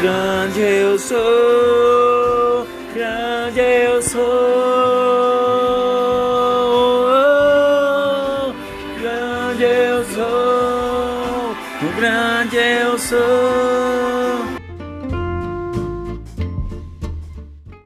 grande eu sou, grande eu sou, grande eu sou, grande eu sou.